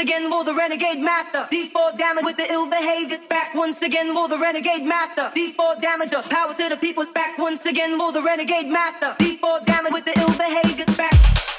once again, will the renegade master. D4 damager, power to the people. Back once again, will the renegade master. D4 damage with the ill behavior. Back.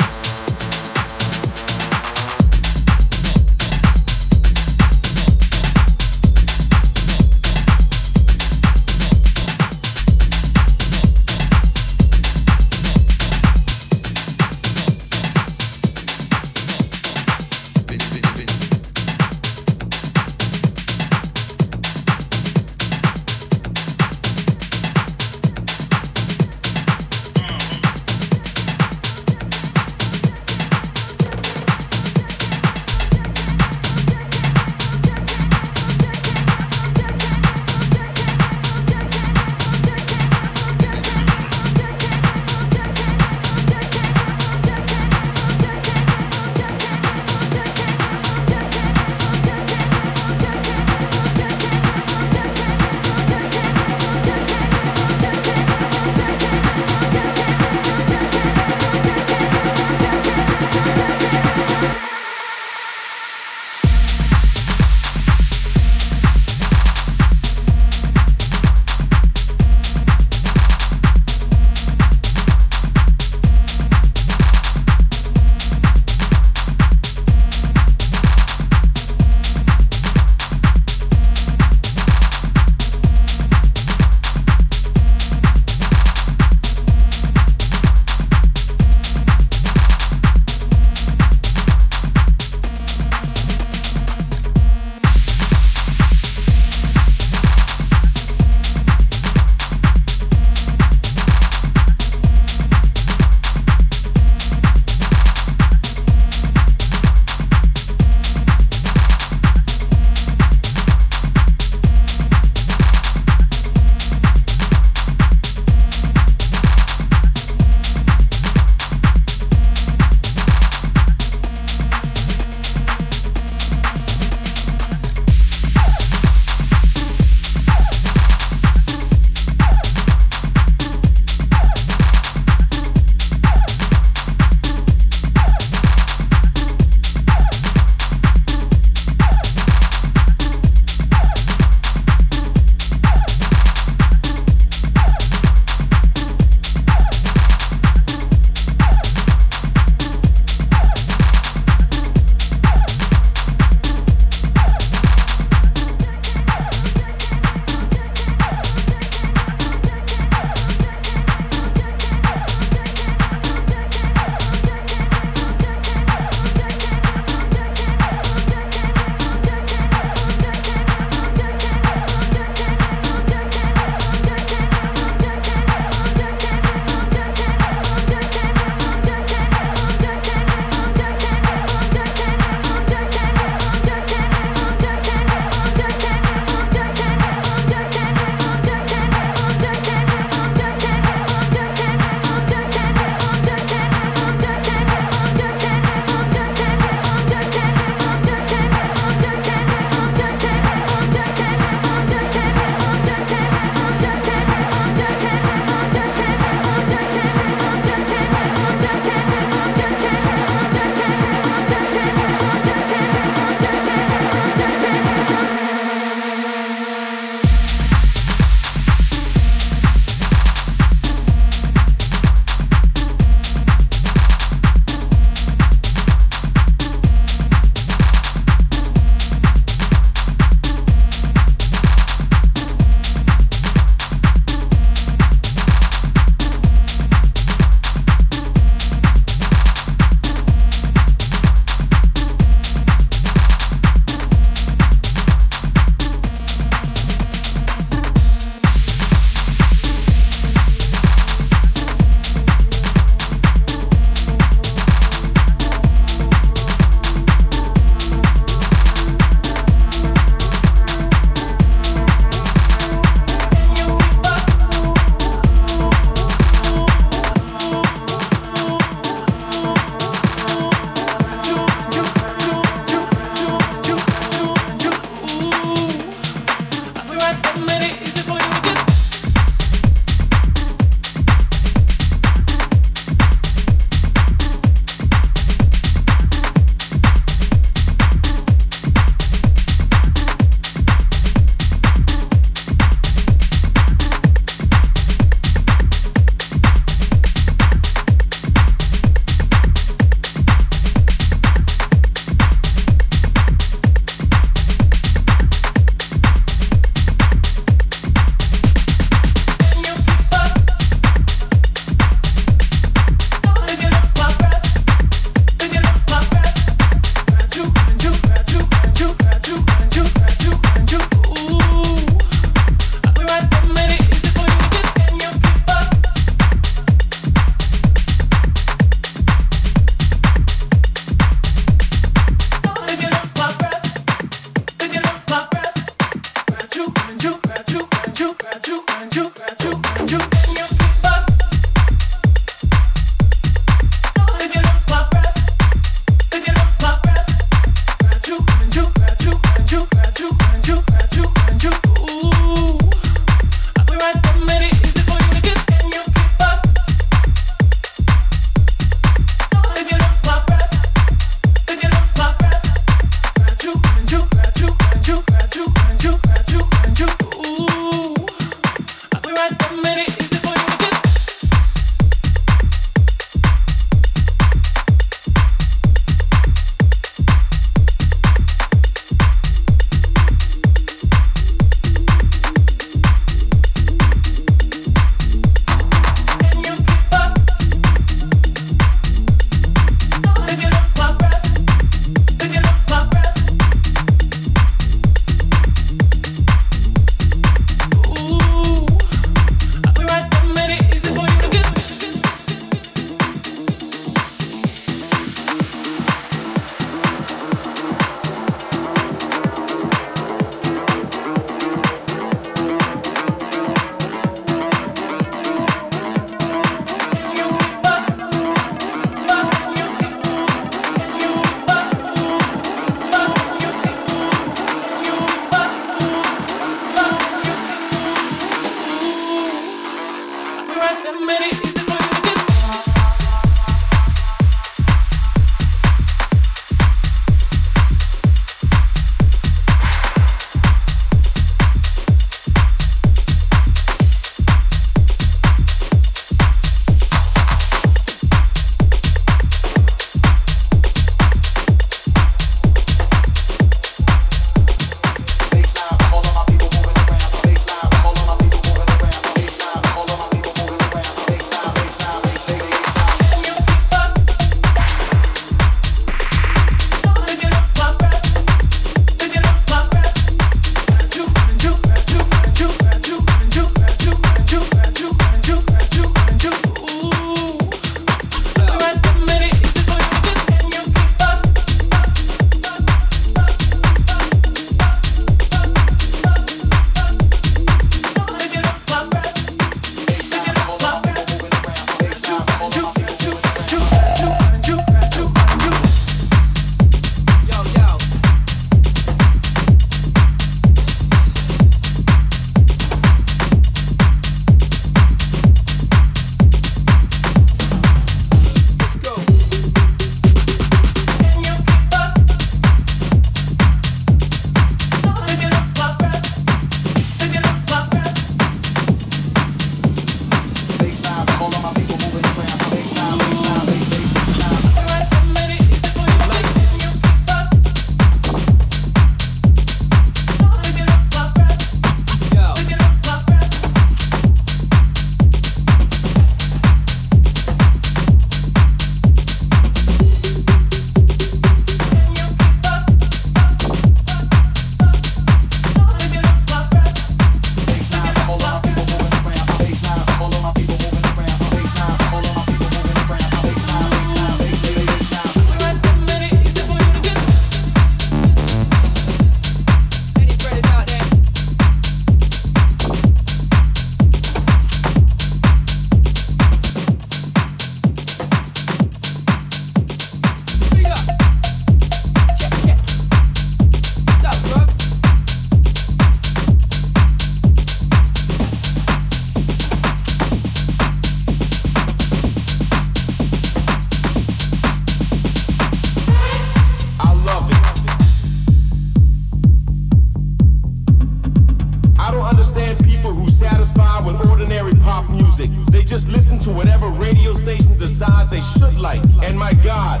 pop music. They just listen to whatever radio station decides they should like. And my God,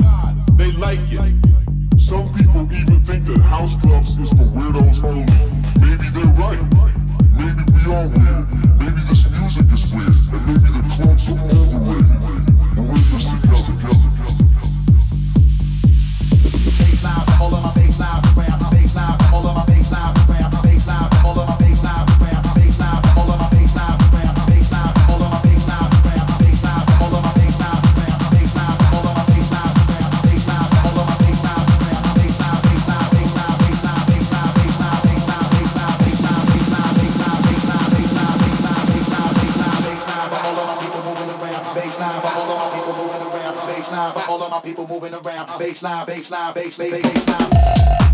they like it. Some people even think that house clubs is for weirdos only. Maybe they're right. Maybe we are weird. Maybe this music is weird. And maybe the clubs are overrated. But we're just together. Bass loud, all of my bass loud. baseline, baseline, baseline, baseline.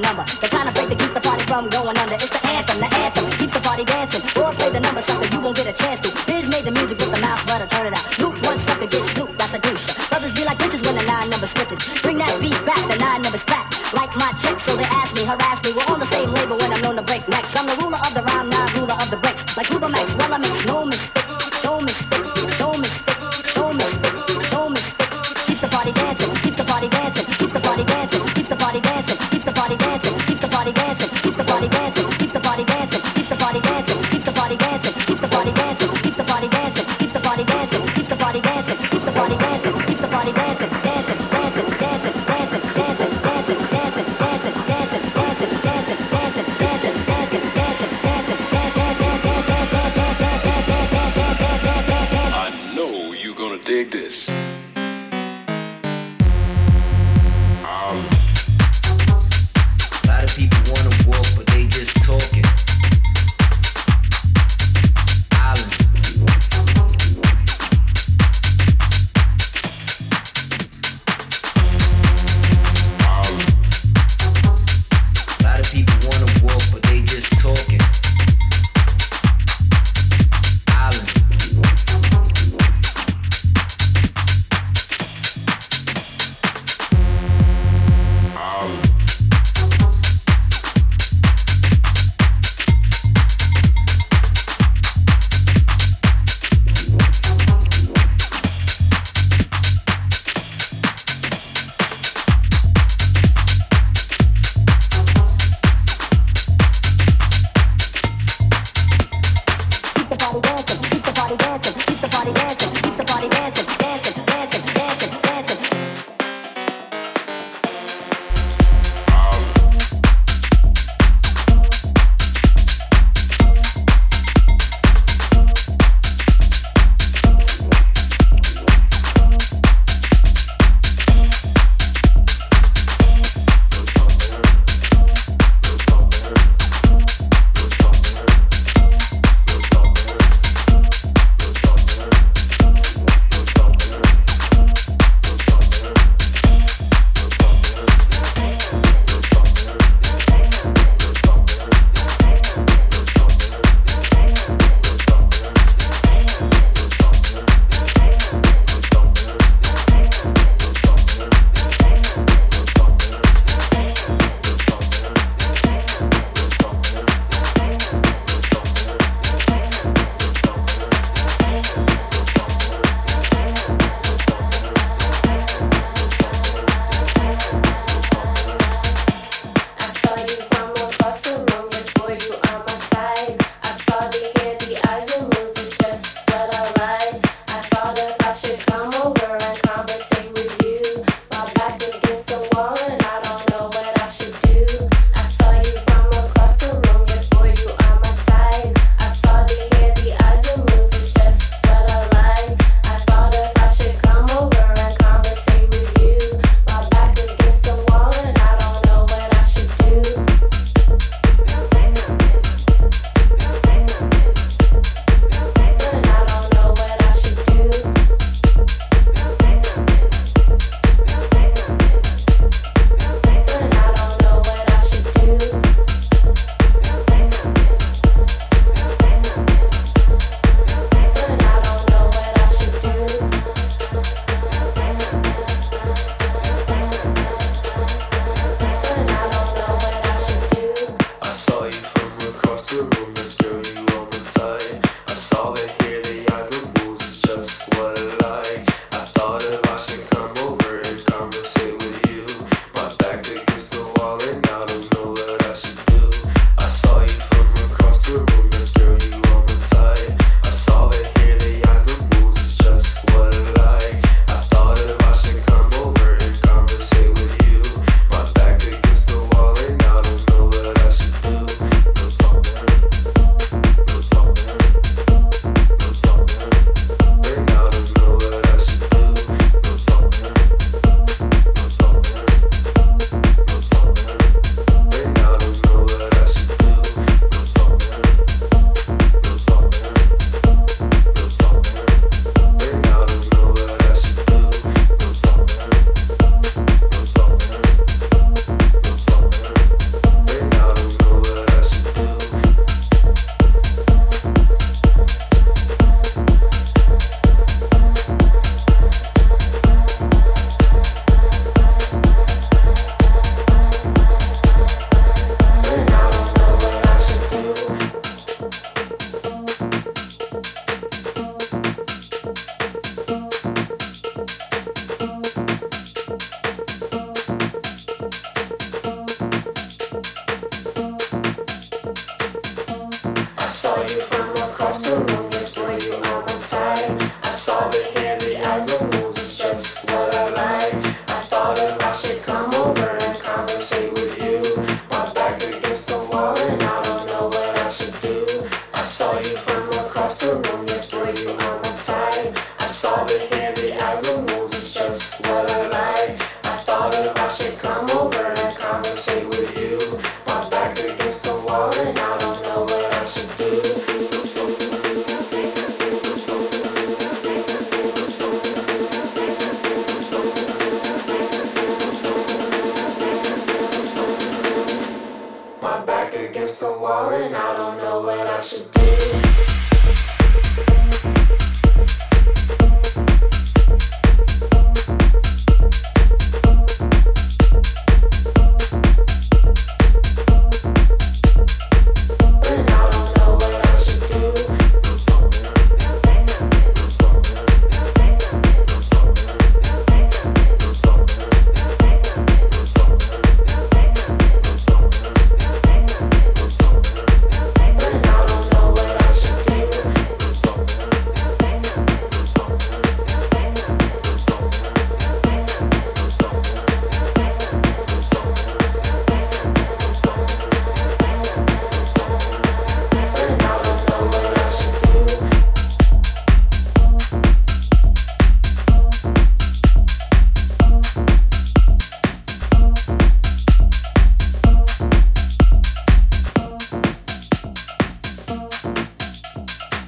number. The kind of break that keeps the party from going under. It's